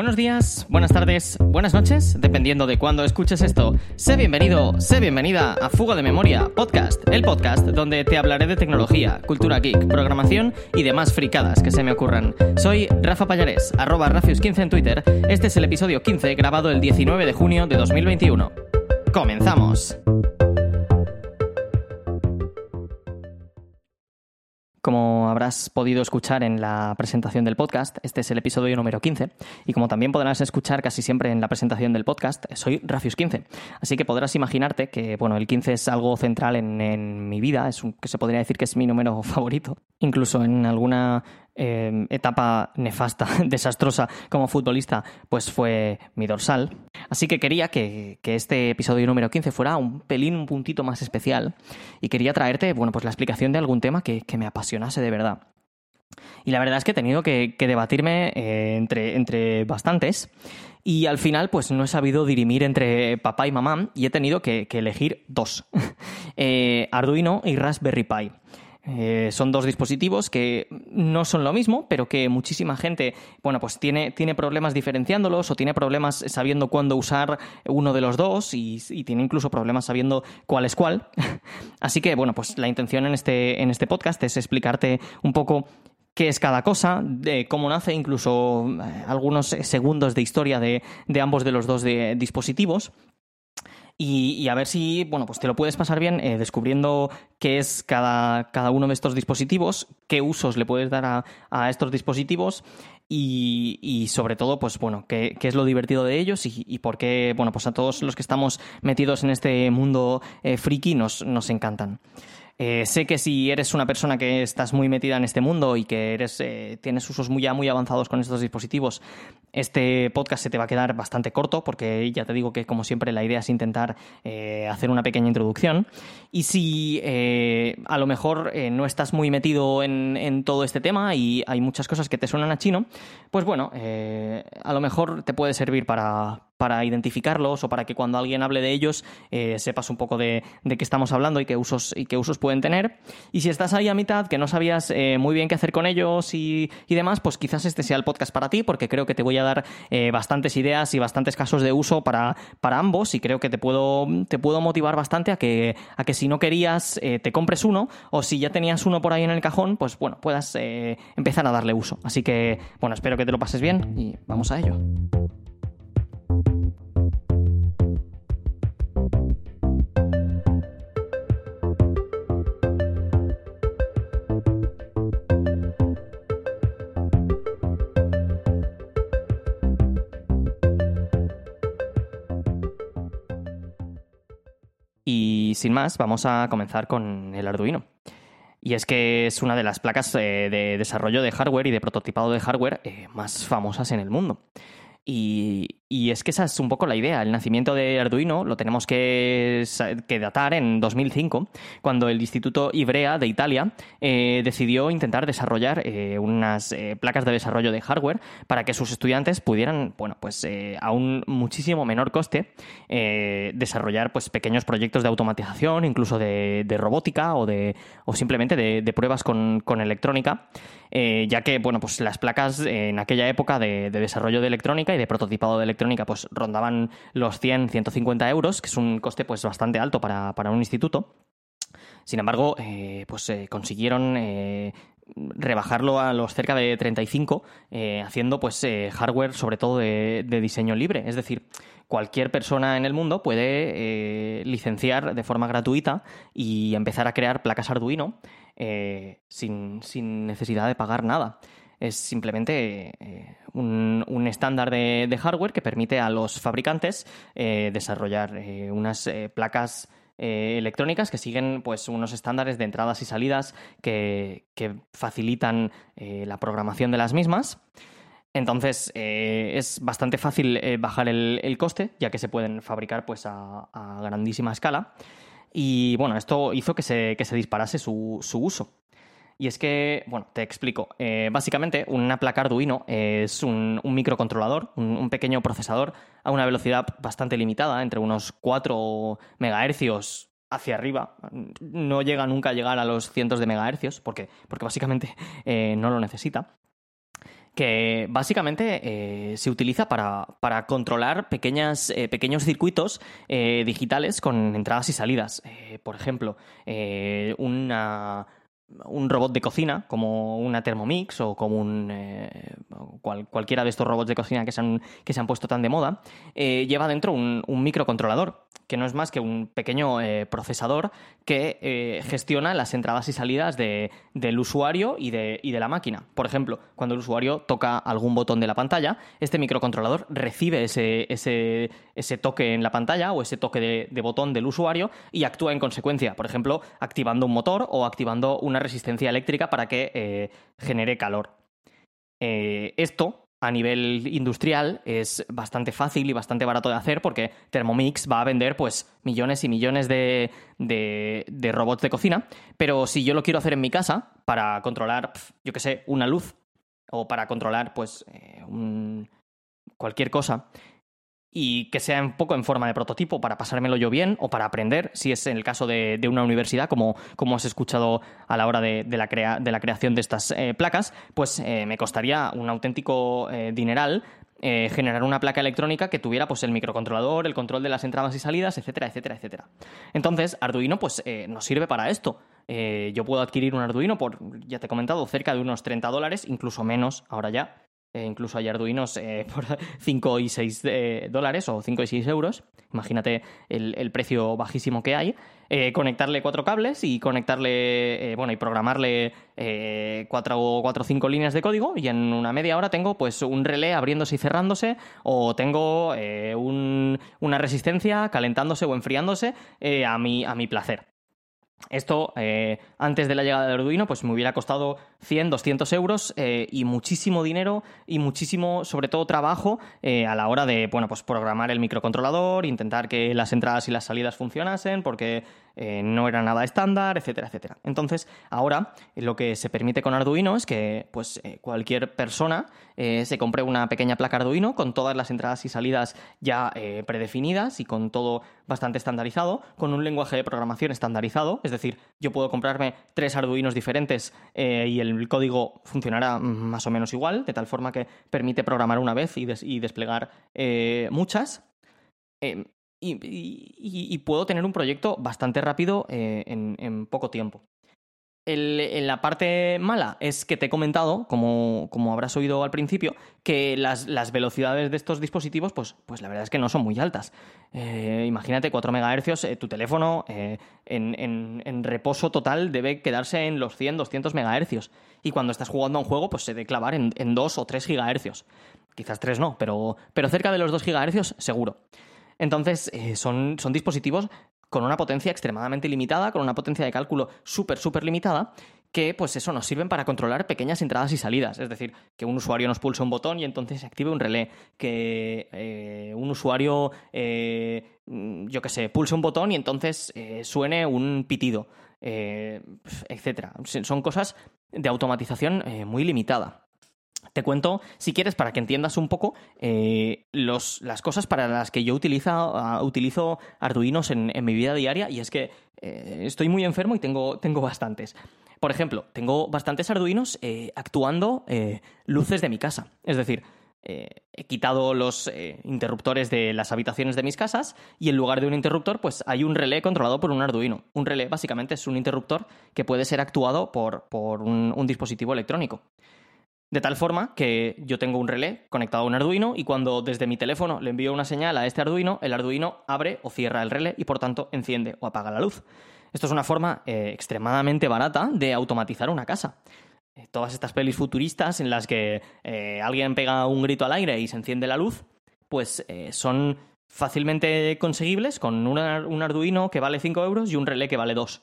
Buenos días, buenas tardes, buenas noches, dependiendo de cuándo escuches esto. Sé bienvenido, sé bienvenida a Fuga de Memoria, podcast, el podcast donde te hablaré de tecnología, cultura geek, programación y demás fricadas que se me ocurran. Soy Rafa Payares, arroba Rafius15 en Twitter. Este es el episodio 15 grabado el 19 de junio de 2021. ¡Comenzamos! Como habrás podido escuchar en la presentación del podcast, este es el episodio número 15 y como también podrás escuchar casi siempre en la presentación del podcast, soy Rafius15. Así que podrás imaginarte que bueno, el 15 es algo central en, mi vida, es que se podría decir que es mi número favorito. Incluso en alguna eh, etapa nefasta, desastrosa como futbolista, pues fue mi dorsal. Así que quería que, este episodio número 15 fuera un pelín, un puntito más especial y quería traerte, bueno, pues la explicación de algún tema que, me apasionase de verdad. Y la verdad es que he tenido que, debatirme eh, entre, entre bastantes y al final pues no he sabido dirimir entre papá y mamá y he tenido que, elegir dos, eh, Arduino y Raspberry Pi. Eh, son dos dispositivos que no son lo mismo, pero que muchísima gente, bueno, pues tiene, tiene problemas diferenciándolos o tiene problemas sabiendo cuándo usar uno de los dos y, tiene incluso problemas sabiendo cuál es cuál. Así que, bueno, pues la intención en este, en este podcast es explicarte un poco qué es cada cosa, de cómo nace, incluso eh, algunos segundos de historia de, de ambos de los dos dispositivos y, a ver si, bueno, pues te lo puedes pasar bien eh, descubriendo qué es cada, cada, uno de estos dispositivos, qué usos le puedes dar a, a estos dispositivos y, y, sobre todo, pues bueno, qué, qué, es lo divertido de ellos y, y, por qué, bueno, pues a todos los que estamos metidos en este mundo eh, friki nos, nos encantan. Eh, sé que si eres una persona que estás muy metida en este mundo y que eres, eh, tienes usos muy, ya muy avanzados con estos dispositivos, este podcast se te va a quedar bastante corto porque ya te digo que como siempre la idea es intentar eh, hacer una pequeña introducción. Y si a lo mejor no estás muy metido en, en, todo este tema y hay muchas cosas que te suenan a chino, pues bueno, a lo mejor te puede servir para, para identificarlos o para que cuando alguien hable de ellos eh, sepas un poco de, qué estamos hablando y qué usos y qué usos pueden tener. Y si estás ahí a mitad, que no sabías eh, muy bien qué hacer con ellos y, demás, pues quizás este sea el podcast para ti, porque creo que te voy a dar eh, bastantes ideas y bastantes casos de uso para, para ambos y creo que te puedo, te puedo motivar bastante a que, a que si no querías te compres uno o si ya tenías uno por ahí en el cajón, pues bueno, puedas empezar a darle uso. Así que, bueno, espero que te lo pases bien y vamos a ello. Y sin más, vamos a comenzar con el Arduino. Y es que es una de las placas eh, de desarrollo de hardware y de prototipado de hardware eh, más famosas en el mundo. Y, es que esa es un poco la idea. El nacimiento de Arduino lo tenemos que, datar en 2005, cuando el Instituto Ivrea de Italia eh, decidió intentar desarrollar eh, unas eh, placas de desarrollo de hardware para que sus estudiantes pudieran, bueno, pues a un muchísimo menor coste, desarrollar pues, pequeños proyectos de automatización, incluso de, robótica o, de, o simplemente de, pruebas con, con electrónica. Ya que bueno, pues las placas en aquella época de, desarrollo de electrónica y de prototipado de electrónica pues rondaban los 100, 150 euros, que es un coste pues bastante alto para, un instituto. Sin embargo, eh, pues eh, consiguieron rebajarlo a los cerca de 35, haciendo pues hardware sobre todo de, de, diseño libre. Es decir, cualquier persona en el mundo puede licenciar de forma gratuita y empezar a crear placas Arduino eh, sin, necesidad de pagar nada. Es simplemente eh, un, estándar de, hardware que permite a los fabricantes eh, desarrollar unas placas electrónicas que siguen pues unos estándares de entradas y salidas que, facilitan la programación de las mismas. Entonces es bastante fácil bajar el, coste, ya que se pueden fabricar pues, a, grandísima escala. Y bueno, esto hizo que se, disparase su uso. Y es que, bueno, te explico. Eh, básicamente, una placa Arduino es un, microcontrolador, un, pequeño procesador a una velocidad bastante limitada, entre unos 4 MHz hacia arriba. No llega nunca a llegar a los cientos de megahercios, porque, porque básicamente eh, no lo necesita que básicamente eh, se utiliza para, controlar pequeñas, pequeños circuitos digitales con entradas y salidas. por ejemplo, una, un robot de cocina, como una Thermomix o como un eh, cualquiera de estos robots de cocina que se han, que se han puesto tan de moda, eh, lleva dentro un, microcontrolador, que no es más que un pequeño eh, procesador que gestiona las entradas y salidas de, del usuario y de, la máquina. Por ejemplo, cuando el usuario toca algún botón de la pantalla, este microcontrolador recibe ese, toque en la pantalla o ese toque de, botón del usuario y actúa en consecuencia. Por ejemplo, activando un motor o activando una resistencia eléctrica para que eh, genere calor. Eh, esto a nivel industrial es bastante fácil y bastante barato de hacer porque Thermomix va a vender pues millones y millones de, de, robots de cocina, pero si yo lo quiero hacer en mi casa para controlar, yo que sé, una luz o para controlar pues eh, cualquier cosa, y que sea un poco en forma de prototipo para pasármelo yo bien o para aprender, si es en el caso de, una universidad, como, como, has escuchado a la hora de, la, creación de estas eh, placas, pues eh, me costaría un auténtico eh, dineral generar una placa electrónica que tuviera pues el microcontrolador, el control de las entradas y salidas, etcétera, etcétera, etcétera. Entonces, Arduino pues nos sirve para esto. yo puedo adquirir un Arduino por, ya te he comentado, cerca de unos 30 dólares, incluso menos ahora ya, eh, incluso hay Arduinos eh, por 5 y 6 eh, dólares o 5 y 6 euros. Imagínate el, precio bajísimo que hay. conectarle cuatro cables y conectarle, bueno, y programarle cuatro o cinco líneas de código y en una media hora tengo pues un relé abriéndose y cerrándose o tengo una resistencia calentándose o enfriándose a, mi, a mi placer. Esto, eh, antes de la llegada del Arduino, pues me hubiera costado 100, 200 euros eh, y muchísimo dinero y muchísimo, sobre todo, trabajo eh, a la hora de, bueno, pues programar el microcontrolador, intentar que las entradas y las salidas funcionasen, porque eh, no era nada estándar, etcétera, etcétera. Entonces, ahora eh, lo que se permite con Arduino es que pues, eh, cualquier persona se compre una pequeña placa Arduino con todas las entradas y salidas ya predefinidas y con todo bastante estandarizado, con un lenguaje de programación estandarizado, es decir, yo puedo comprarme tres Arduinos diferentes y el código funcionará más o menos igual, de tal forma que permite programar una vez y, y desplegar muchas y, puedo tener un proyecto bastante rápido eh, en, poco tiempo. en la parte mala es que te he comentado, como, habrás oído al principio, que las, velocidades de estos dispositivos, pues, pues, la verdad es que no son muy altas. Eh, imagínate 4 MHz, eh, tu teléfono en, reposo total debe quedarse en los 100, 200 MHz. Y cuando estás jugando a un juego, pues se debe clavar en, 2 o 3 GHz. Quizás 3 no, pero, pero cerca de los 2 GHz seguro. Entonces, eh, son, dispositivos con una potencia extremadamente limitada, con una potencia de cálculo súper, súper limitada, que pues eso nos sirven para controlar pequeñas entradas y salidas. Es decir, que un usuario nos pulse un botón y entonces se active un relé, que eh, un usuario, eh, yo qué sé, pulse un botón y entonces suene un pitido, etcétera. Son cosas de automatización muy limitada. Te cuento, si quieres, para que entiendas un poco eh, las cosas para las que yo ah, utilizo Arduinos en, mi vida diaria y es que eh, estoy muy enfermo y tengo, tengo bastantes. Por ejemplo, tengo bastantes Arduinos eh, actuando luces de mi casa. Es decir, he quitado los interruptores de las habitaciones de mis casas y en lugar de un interruptor, pues hay un relé controlado por un Arduino. Un relé básicamente es un interruptor que puede ser actuado por, un dispositivo electrónico. De tal forma que yo tengo un relé conectado a un Arduino y cuando desde mi teléfono le envío una señal a este Arduino, el Arduino abre o cierra el relé y por tanto enciende o apaga la luz. Esto es una forma eh, extremadamente barata de automatizar una casa. Eh, todas estas pelis futuristas en las que eh, alguien pega un grito al aire y se enciende la luz, pues son, fácilmente conseguibles con un Arduino que vale 5 euros y un relé que vale 2.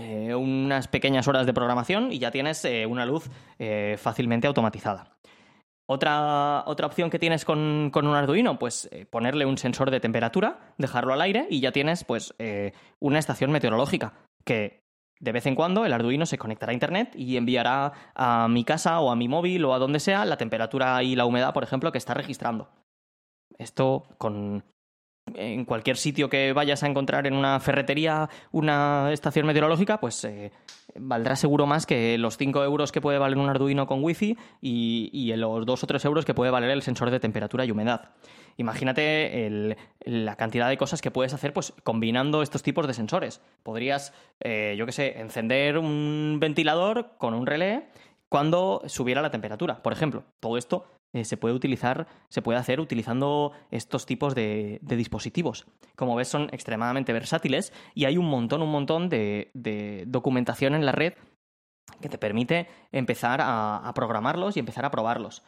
Eh, unas pequeñas horas de programación y ya tienes eh, una luz eh, fácilmente automatizada. Otra, otra, opción que tienes con, un Arduino, pues ponerle un sensor de temperatura, dejarlo al aire y ya tienes pues una estación meteorológica que de vez en cuando el Arduino se conectará a Internet y enviará a mi casa o a mi móvil o a donde sea la temperatura y la humedad, por ejemplo, que está registrando. Esto con, en cualquier sitio que vayas a encontrar en una ferretería una estación meteorológica, pues eh, valdrá seguro más que los 5 euros que puede valer un Arduino con Wi-Fi y, y, los 2 o 3 euros que puede valer el sensor de temperatura y humedad. Imagínate la cantidad de cosas que puedes hacer pues, combinando estos tipos de sensores. Podrías, eh, yo qué sé, encender un ventilador con un relé cuando subiera la temperatura, por ejemplo. Todo esto eh, se puede utilizar, se puede hacer utilizando estos tipos de, dispositivos. Como ves, son extremadamente versátiles y hay un montón, un montón de, documentación en la red que te permite empezar a, programarlos y empezar a probarlos.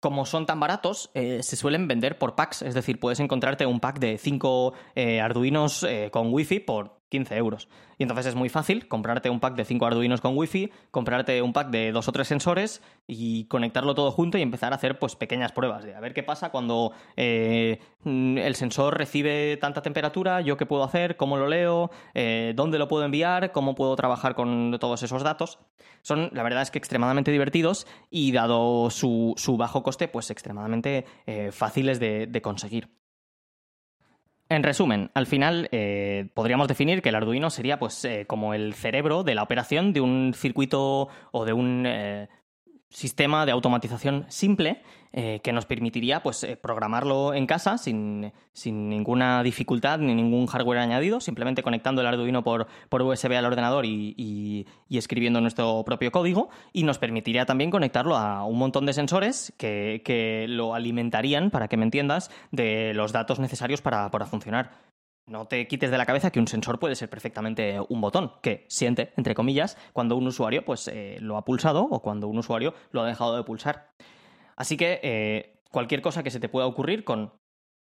Como son tan baratos, eh, se suelen vender por packs, es decir, puedes encontrarte un pack de 5 eh, Arduinos con Wi-Fi por 15 euros. Y entonces es muy fácil comprarte un pack de 5 Arduinos con Wi-Fi, comprarte un pack de dos o tres sensores y conectarlo todo junto y empezar a hacer pues pequeñas pruebas de a ver qué pasa cuando eh, el sensor recibe tanta temperatura, yo qué puedo hacer, cómo lo leo, eh, dónde lo puedo enviar, cómo puedo trabajar con todos esos datos. Son, la verdad es que extremadamente divertidos y dado su, bajo coste, pues extremadamente eh, fáciles de conseguir. En resumen, al final eh, podríamos definir que el Arduino sería pues eh, como el cerebro de la operación de un circuito o de un eh, sistema de automatización simple eh, que nos permitiría pues, eh, programarlo en casa sin, ninguna dificultad ni ningún hardware añadido, simplemente conectando el Arduino por, USB al ordenador y, escribiendo nuestro propio código, y nos permitiría también conectarlo a un montón de sensores que, lo alimentarían, para que me entiendas, de los datos necesarios para funcionar. No te quites de la cabeza que un sensor puede ser perfectamente un botón que siente, entre comillas, cuando un usuario pues, eh, lo ha pulsado o cuando un usuario lo ha dejado de pulsar. Así que eh, cualquier cosa que se te pueda ocurrir con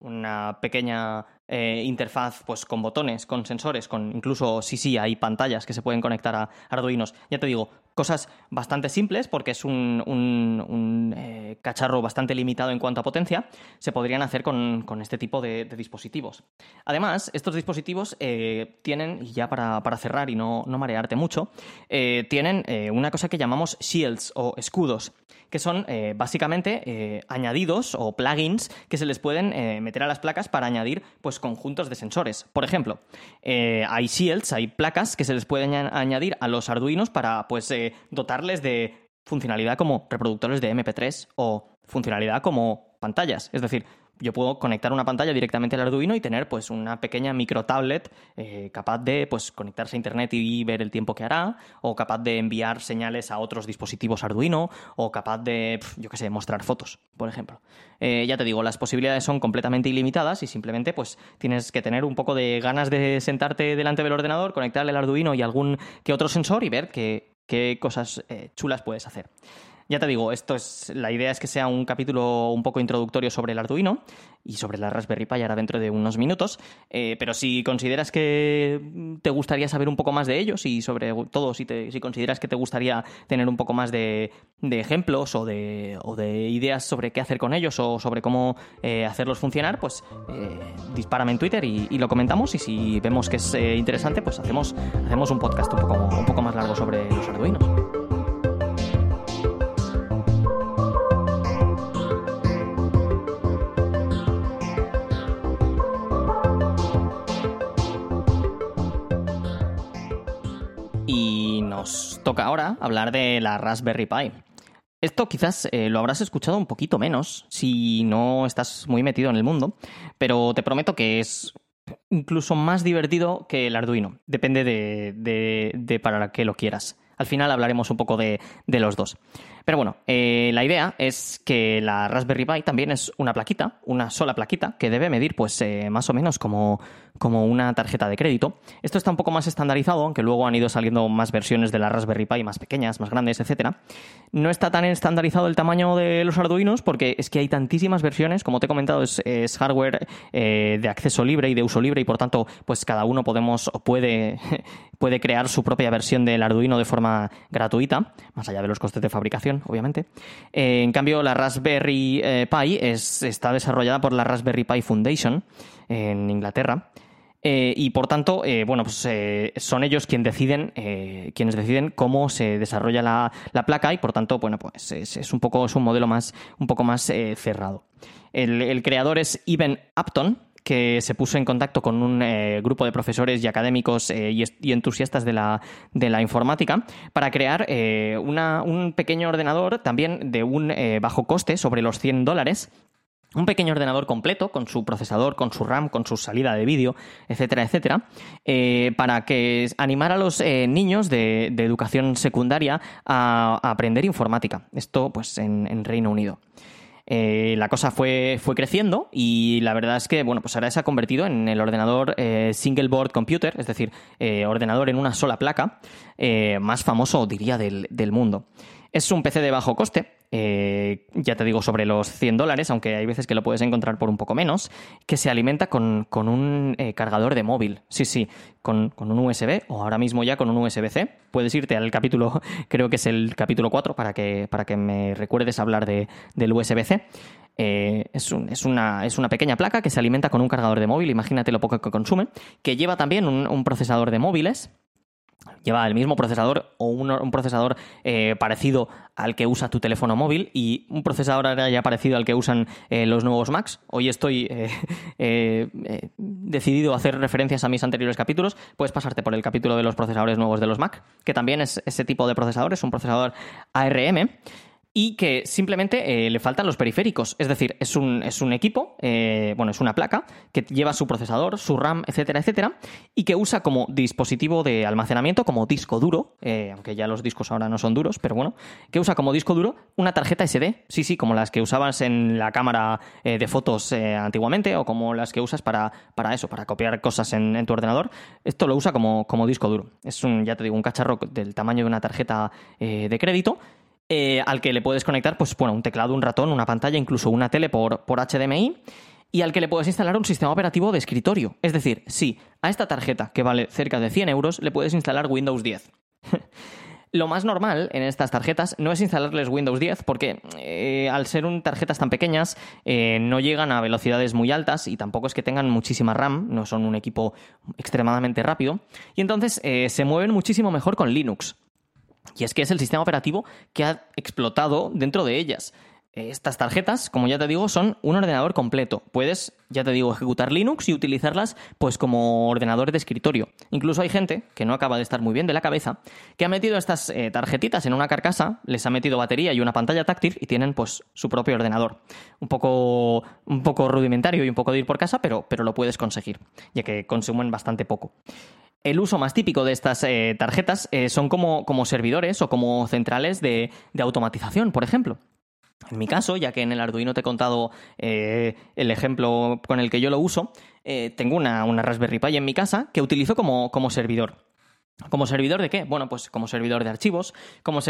una pequeña eh, interfaz pues con botones, con sensores, con incluso sí sí hay pantallas que se pueden conectar a Arduinos. Ya te digo, cosas bastante simples porque es un, eh, cacharro bastante limitado en cuanto a potencia, se podrían hacer con, este tipo de, dispositivos. Además, estos dispositivos eh, tienen, y ya para, cerrar y no, marearte mucho, tienen una cosa que llamamos shields o escudos, que son básicamente añadidos o plugins que se les pueden meter a las placas para añadir pues conjuntos de sensores. Por ejemplo, eh, hay shields, hay placas que se les pueden añadir a los Arduinos para pues, dotarles de funcionalidad como reproductores de MP3 o funcionalidad como pantallas. Es decir, yo puedo conectar una pantalla directamente al Arduino y tener pues una pequeña micro tablet eh, capaz de pues conectarse a internet y ver el tiempo que hará o capaz de enviar señales a otros dispositivos Arduino o capaz de yo qué sé mostrar fotos por ejemplo eh, ya te digo las posibilidades son completamente ilimitadas y simplemente pues tienes que tener un poco de ganas de sentarte delante del ordenador conectarle el Arduino y algún que otro sensor y ver qué, qué cosas eh, chulas puedes hacer ya te digo, esto es la idea es que sea un capítulo un poco introductorio sobre el Arduino y sobre la Raspberry Pi ahora dentro de unos minutos. Eh, pero si consideras que te gustaría saber un poco más de ellos y sobre todo si, si consideras que te gustaría tener un poco más de, ejemplos o de, o de, ideas sobre qué hacer con ellos o sobre cómo eh, hacerlos funcionar, pues eh, dispárame en Twitter y, lo comentamos. Y si vemos que es interesante, pues hacemos, hacemos un podcast un poco, un poco más largo sobre los Arduinos. Toca ahora hablar de la Raspberry Pi. Esto quizás eh, lo habrás escuchado un poquito menos si no estás muy metido en el mundo, pero te prometo que es incluso más divertido que el Arduino. Depende de, para qué lo quieras. Al final hablaremos un poco de, los dos. Pero bueno, eh, la idea es que la Raspberry Pi también es una plaquita, una sola plaquita, que debe medir pues eh, más o menos como, como una tarjeta de crédito. Esto está un poco más estandarizado, aunque luego han ido saliendo más versiones de la Raspberry Pi, más pequeñas, más grandes, etcétera. No está tan estandarizado el tamaño de los Arduinos porque es que hay tantísimas versiones, como te he comentado, es, hardware eh, de acceso libre y de uso libre y por tanto, pues cada uno podemos o puede, puede crear su propia versión del Arduino de forma gratuita, más allá de los costes de fabricación, obviamente. Eh, en cambio, la Raspberry eh, Pi es, está desarrollada por la Raspberry Pi Foundation en Inglaterra. Eh, y por tanto, bueno, pues son ellos quienes deciden, quienes deciden cómo se desarrolla la, placa y por tanto, bueno, pues es, un poco, un modelo más, un poco más cerrado. El, el, creador es Ivan Upton, que se puso en contacto con un eh, grupo de profesores y académicos eh, y, entusiastas de la, informática para crear eh, un pequeño ordenador también de un bajo coste, sobre los 100 dólares, un pequeño ordenador completo con su procesador, con su RAM, con su salida de vídeo, etcétera, etcétera, para que animara a los niños de, educación secundaria a, aprender informática. Esto, pues, en Reino Unido. Eh, la cosa fue, fue creciendo y la verdad es que, bueno, pues ahora se ha convertido en el ordenador eh, single board computer, es decir, eh, ordenador en una sola placa, más famoso, diría, del, del mundo. Es un PC de bajo coste, eh, ya te digo, sobre los 100 dólares, aunque hay veces que lo puedes encontrar por un poco menos, que se alimenta con, un eh, cargador de móvil. Sí, sí, con, un USB o ahora mismo ya con un USB-C. Puedes irte al capítulo, creo que es el capítulo 4, para que, para que me recuerdes hablar de, del USB-C. Eh, es, es, una, es, una, pequeña placa que se alimenta con un cargador de móvil, imagínate lo poco que consume, que lleva también un procesador de móviles lleva el mismo procesador o un, procesador eh, parecido al que usa tu teléfono móvil y un procesador ya parecido al que usan eh, los nuevos Macs. Hoy estoy eh, decidido a hacer referencias a mis anteriores capítulos. Puedes pasarte por el capítulo de los procesadores nuevos de los Mac, que también es ese tipo de procesador, es un procesador ARM y que simplemente eh, le faltan los periféricos. Es decir, es un, es un equipo, eh, bueno, es una placa que lleva su procesador, su RAM, etcétera, etcétera, y que usa como dispositivo de almacenamiento, como disco duro, eh, aunque ya los discos ahora no son duros, pero bueno, que usa como disco duro una tarjeta SD, sí, sí, como las que usabas en la cámara de fotos antiguamente o como las que usas para, para eso, para copiar cosas en, tu ordenador. Esto lo usa como, como disco duro. Es un, ya te digo, un cacharro del tamaño de una tarjeta de crédito eh, al que le puedes conectar, pues bueno, un teclado, un ratón, una pantalla, incluso una tele por, por HDMI y al que le puedes instalar un sistema operativo de escritorio. Es decir, sí, a esta tarjeta, que vale cerca de 100 euros, le puedes instalar Windows 10. Lo más normal en estas tarjetas no es instalarles Windows 10 porque eh, al ser un, tarjetas tan pequeñas eh, no llegan a velocidades muy altas y tampoco es que tengan muchísima RAM, no son un equipo extremadamente rápido y entonces se mueven muchísimo mejor con Linux. Y es que es el sistema operativo que ha explotado dentro de ellas. Estas tarjetas, como ya te digo, son un ordenador completo. Puedes, ya te digo, ejecutar Linux y utilizarlas pues como ordenador de escritorio. Incluso hay gente que no acaba de estar muy bien de la cabeza, que ha metido estas eh, tarjetitas en una carcasa, les ha metido batería y una pantalla táctil y tienen pues su propio ordenador. Un poco, un poco rudimentario y un poco de ir por casa, pero, pero lo puedes conseguir, ya que consumen bastante poco. El uso más típico de estas eh, tarjetas eh, son como, como, servidores o como centrales de, automatización, por ejemplo. En mi caso, ya que en el Arduino te he contado eh, el ejemplo con el que yo lo uso, tengo una, una, Raspberry Pi en mi casa que utilizo como, como servidor. ¿Como servidor de qué? Bueno, pues como servidor de archivos, como,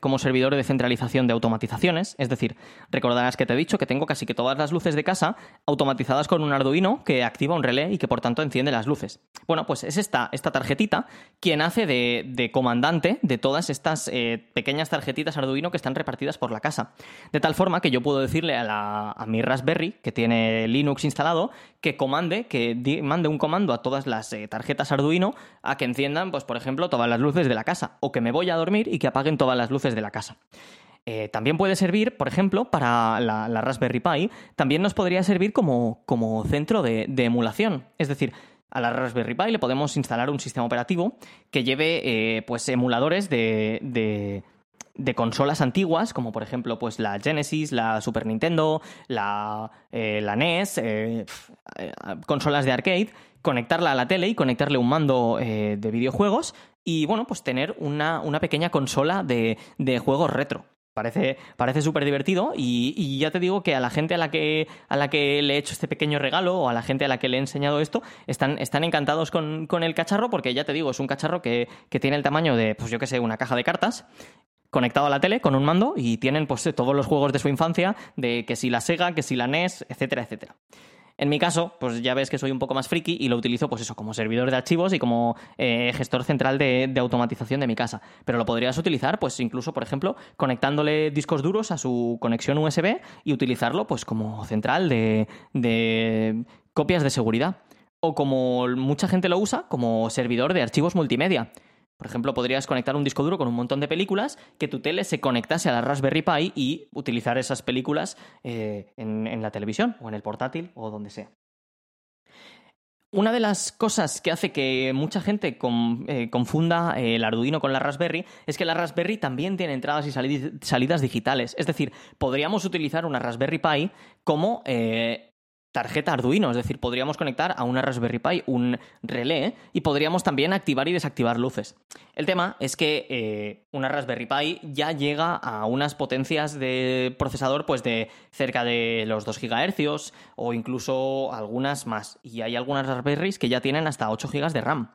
como, servidor de centralización de automatizaciones. Es decir, recordarás que te he dicho que tengo casi que todas las luces de casa automatizadas con un Arduino que activa un relé y que por tanto enciende las luces. Bueno, pues es esta, esta tarjetita quien hace de, comandante de todas estas eh, pequeñas tarjetitas Arduino que están repartidas por la casa. De tal forma que yo puedo decirle a, mi Raspberry, que tiene Linux instalado, que comande, que mande un comando a todas las eh, tarjetas Arduino a que enciendan, pues por por ejemplo, todas las luces de la casa, o que me voy a dormir y que apaguen todas las luces de la casa. Eh, también puede servir, por ejemplo, para la, Raspberry Pi, también nos podría servir como, como centro de, emulación. Es decir, a la Raspberry Pi le podemos instalar un sistema operativo que lleve eh, pues, emuladores de, de, consolas antiguas, como por ejemplo pues, la Genesis, la Super Nintendo, la, eh, la NES, consolas de arcade, conectarla a la tele y conectarle un mando eh, de videojuegos y bueno, pues tener una, pequeña consola de, juegos retro. Parece, parece súper divertido y, ya te digo que a la gente a la que, a la que le he hecho este pequeño regalo o a la gente a la que le he enseñado esto están, están encantados con, el cacharro porque ya te digo, es un cacharro que, que tiene el tamaño de, pues yo que sé, una caja de cartas conectado a la tele con un mando y tienen pues todos los juegos de su infancia, de que si la Sega, que si la NES, etcétera, etcétera. En mi caso, pues ya ves que soy un poco más friki y lo utilizo, pues eso, como servidor de archivos y como eh, gestor central de, automatización de mi casa. Pero lo podrías utilizar, pues incluso, por ejemplo, conectándole discos duros a su conexión USB y utilizarlo, pues como central de, de copias de seguridad. O como mucha gente lo usa, como servidor de archivos multimedia. Por ejemplo, podrías conectar un disco duro con un montón de películas, que tu tele se conectase a la Raspberry Pi y utilizar esas películas eh, en, la televisión o en el portátil o donde sea. Una de las cosas que hace que mucha gente eh, confunda el Arduino con la Raspberry es que la Raspberry también tiene entradas y salidas digitales. Es decir, podríamos utilizar una Raspberry Pi como eh, tarjeta Arduino, es decir, podríamos conectar a una Raspberry Pi un relé y podríamos también activar y desactivar luces. El tema es que eh, una Raspberry Pi ya llega a unas potencias de procesador pues de cerca de los 2 GHz o incluso algunas más. Y hay algunas Raspberries que ya tienen hasta 8 GB de RAM.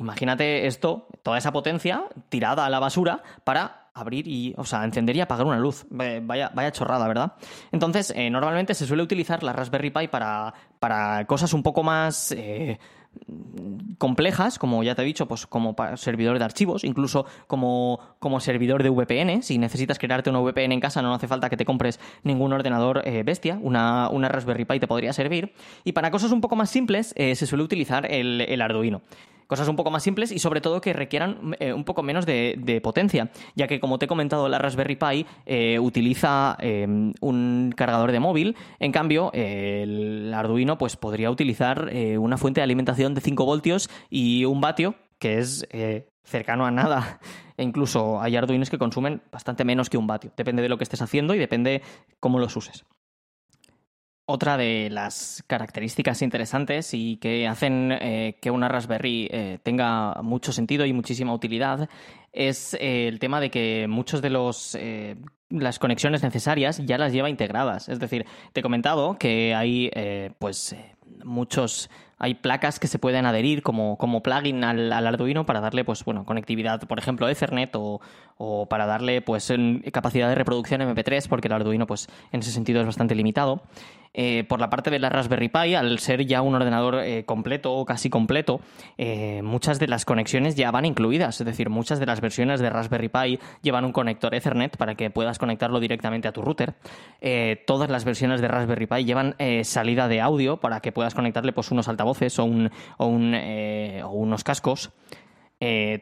Imagínate esto, toda esa potencia tirada a la basura para abrir y, o sea, encender y apagar una luz. Vaya, vaya chorrada, ¿verdad? Entonces, eh, normalmente se suele utilizar la Raspberry Pi para, para cosas un poco más... Eh, complejas, como ya te he dicho, pues como servidor de archivos, incluso como, como servidor de VPN. Si necesitas crearte una VPN en casa, no hace falta que te compres ningún ordenador eh, bestia, una, una, Raspberry Pi te podría servir. Y para cosas un poco más simples, se suele utilizar el, el Arduino cosas un poco más simples y sobre todo que requieran eh, un poco menos de, potencia, ya que como te he comentado, la Raspberry Pi eh, utiliza em, un cargador de móvil, en cambio el Arduino pues podría utilizar eh, una fuente de alimentación de 5 voltios y un vatio, que es cercano a nada. E incluso hay Arduinos que consumen bastante menos que un vatio. Depende de lo que estés haciendo y depende cómo los uses. Otra de las características interesantes y que hacen eh, que una Raspberry eh, tenga mucho sentido y muchísima utilidad es eh, el tema de que muchos de los las conexiones necesarias ya las lleva integradas. Es decir, te he comentado que hay pues muchos hay placas que se pueden adherir como, como plugin al, Arduino para darle pues bueno conectividad por ejemplo Ethernet o, o para darle pues capacidad de reproducción MP3 porque el Arduino pues en ese sentido es bastante limitado eh, por la parte de la Raspberry Pi, al ser ya un ordenador eh, completo o casi completo, eh, muchas de las conexiones ya van incluidas. Es decir, muchas de las versiones de Raspberry Pi llevan un conector Ethernet para que puedas conectarlo directamente a tu router. todas las versiones de Raspberry Pi llevan salida de audio para que puedas conectarle pues, unos altavoces o, un, o, o unos cascos.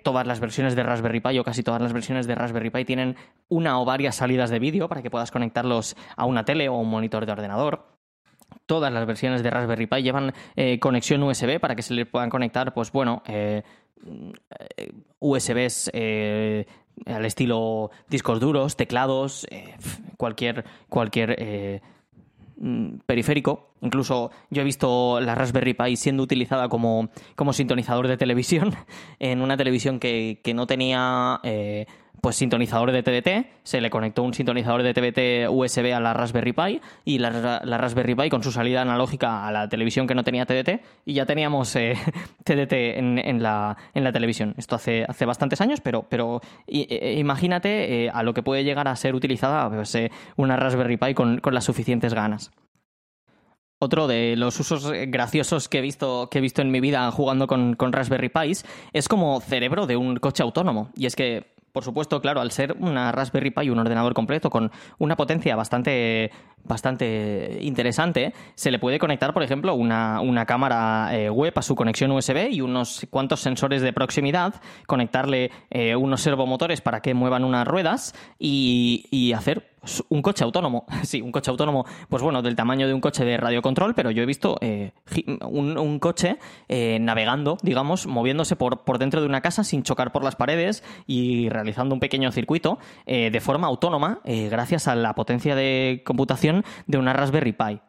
todas las versiones de Raspberry Pi o casi todas las versiones de Raspberry Pi tienen una o varias salidas de vídeo para que puedas conectarlos a una tele o un monitor de ordenador todas las versiones de Raspberry Pi llevan eh, conexión USB para que se le puedan conectar, pues bueno, eh, eh, USBs al estilo discos duros, teclados, cualquier, cualquier mm, periférico. Incluso yo he visto la Raspberry Pi siendo utilizada como, como sintonizador de televisión en una televisión que, que no tenía pues sintonizador de TDT, se le conectó un sintonizador de TDT USB a la Raspberry Pi y la, Raspberry Pi con su salida analógica a la televisión que no tenía TDT y ya teníamos eh, TDT en, la, en, la, televisión. Esto hace, hace bastantes años, pero, pero e, imagínate eh, a lo que puede llegar a ser utilizada pues, eh, una Raspberry Pi con, con las suficientes ganas. Otro de los usos graciosos que he visto, que he visto en mi vida jugando con, con Raspberry Pis es como cerebro de un coche autónomo. Y es que por supuesto, claro, al ser una Raspberry Pi un ordenador completo con una potencia bastante, bastante interesante, se le puede conectar, por ejemplo, una, cámara eh, web a su conexión USB y unos cuantos sensores de proximidad, conectarle eh, unos servomotores para que muevan unas ruedas y, y hacer un coche autónomo, sí, un coche autónomo, pues bueno, del tamaño de un coche de radiocontrol, pero yo he visto eh, un, coche eh, navegando, digamos, moviéndose por, por dentro de una casa sin chocar por las paredes y realizando un pequeño circuito eh, de forma autónoma gracias a la potencia de computación de una Raspberry Pi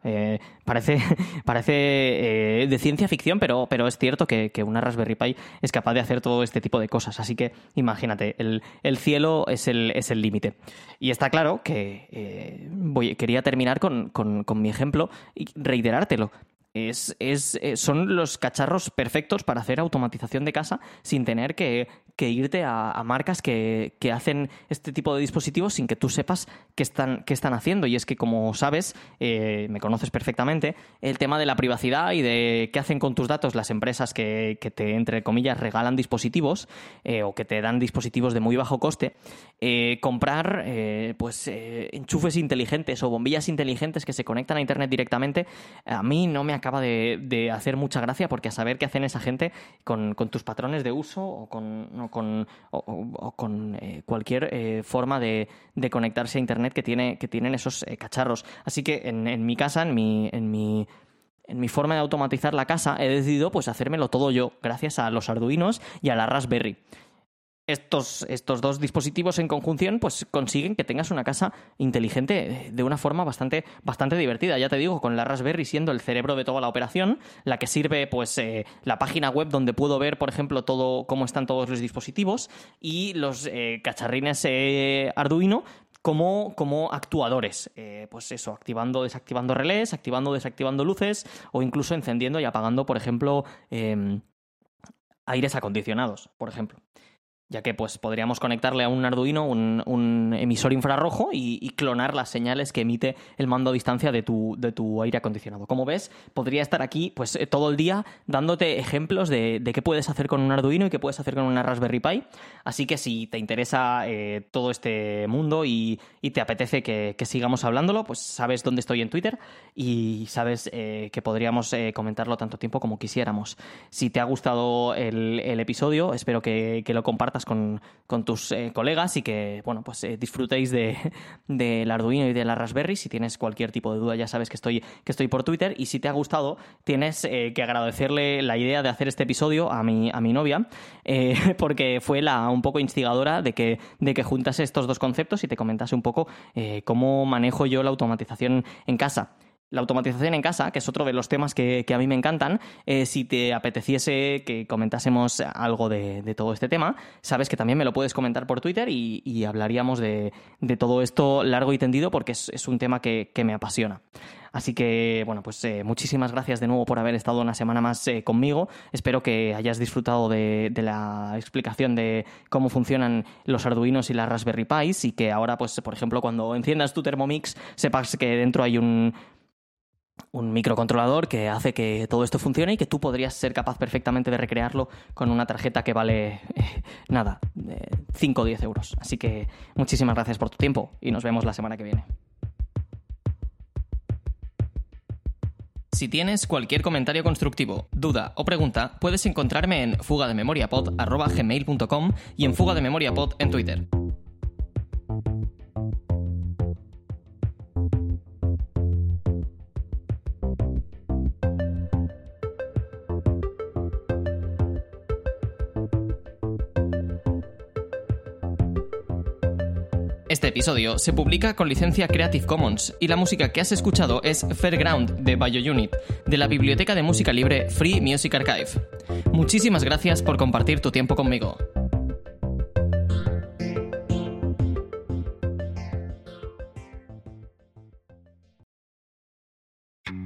parece, parece eh, de ciencia ficción, pero, pero es cierto que, una Raspberry Pi es capaz de hacer todo este tipo de cosas. Así que imagínate, el, cielo es el es límite. y está claro que eh, quería terminar con mi ejemplo y reiterártelo. Es, es, eh, son los cacharros perfectos para hacer automatización de casa sin tener que, irte a, marcas que, hacen este tipo de dispositivos sin que tú sepas qué están, qué están haciendo. Y es que, como sabes, eh, me conoces perfectamente, el tema de la privacidad y de qué hacen con tus datos las empresas que, te, entre comillas, regalan dispositivos eh, o que te dan dispositivos de muy bajo coste, comprar pues enchufes inteligentes o bombillas inteligentes que se conectan a Internet directamente, a mí no me acaba de, hacer mucha gracia porque a saber qué hacen esa gente con, tus patrones de uso o con, con, eh, cualquier eh, forma de, conectarse a Internet que, tiene, que tienen esos eh, cacharros. Así que en, mi casa, en mi, en mi en mi forma de automatizar la casa he decidido pues hacérmelo todo yo gracias a los Arduinos y a la Raspberry estos, estos dos dispositivos en conjunción pues consiguen que tengas una casa inteligente de una forma bastante, bastante divertida. Ya te digo, con la Raspberry siendo el cerebro de toda la operación, la que sirve pues eh, la página web donde puedo ver, por ejemplo, todo cómo están todos los dispositivos y los eh, cacharrines eh, Arduino como, como, actuadores. pues eso, activando, desactivando relés, activando, desactivando luces o incluso encendiendo y apagando, por ejemplo, em, aires acondicionados, por ejemplo ya que pues podríamos conectarle a un Arduino un, emisor infrarrojo y, clonar las señales que emite el mando a distancia de tu, de tu aire acondicionado. Como ves, podría estar aquí pues eh, todo el día dándote ejemplos de, qué puedes hacer con un Arduino y qué puedes hacer con una Raspberry Pi. Así que si te interesa eh, todo este mundo y, te apetece que, sigamos hablándolo, pues sabes dónde estoy en Twitter y sabes eh, que podríamos comentarlo tanto tiempo como quisiéramos. Si te ha gustado el, episodio, espero que lo compartas con, tus eh, colegas y que, bueno, pues eh, disfrutéis del de, Arduino y de la Raspberry. Si tienes cualquier tipo de duda, ya sabes que estoy, que estoy por Twitter. Y si te ha gustado, tienes eh, que agradecerle la idea de hacer este episodio a mi, a mi novia, porque fue la un poco instigadora de que, de que juntase estos dos conceptos y te comentase un poco cómo manejo yo la automatización en casa la automatización en casa, que es otro de los temas que, a mí me encantan, eh, si te apeteciese que comentásemos algo de, todo este tema, sabes que también me lo puedes comentar por Twitter y, hablaríamos de, todo esto largo y tendido porque es, un tema que, me apasiona. Así que, bueno, pues eh, muchísimas gracias de nuevo por haber estado una semana más eh, conmigo. Espero que hayas disfrutado de, de, la explicación de cómo funcionan los Arduinos y las Raspberry Pis y que ahora, pues, por ejemplo, cuando enciendas tu Thermomix, sepas que dentro hay un un microcontrolador que hace que todo esto funcione y que tú podrías ser capaz perfectamente de recrearlo con una tarjeta que vale eh, nada, 5 o 10 euros. Así que muchísimas gracias por tu tiempo y nos vemos la semana que viene. Si tienes cualquier comentario constructivo, duda o pregunta, puedes encontrarme en fugadememoriapod.gmail.com y en fugadememoriapod en Twitter. Este episodio se publica con licencia Creative Commons y la música que has escuchado es Fairground de BioUnit, de la biblioteca de música libre Free Music Archive. Muchísimas gracias por compartir tu tiempo conmigo.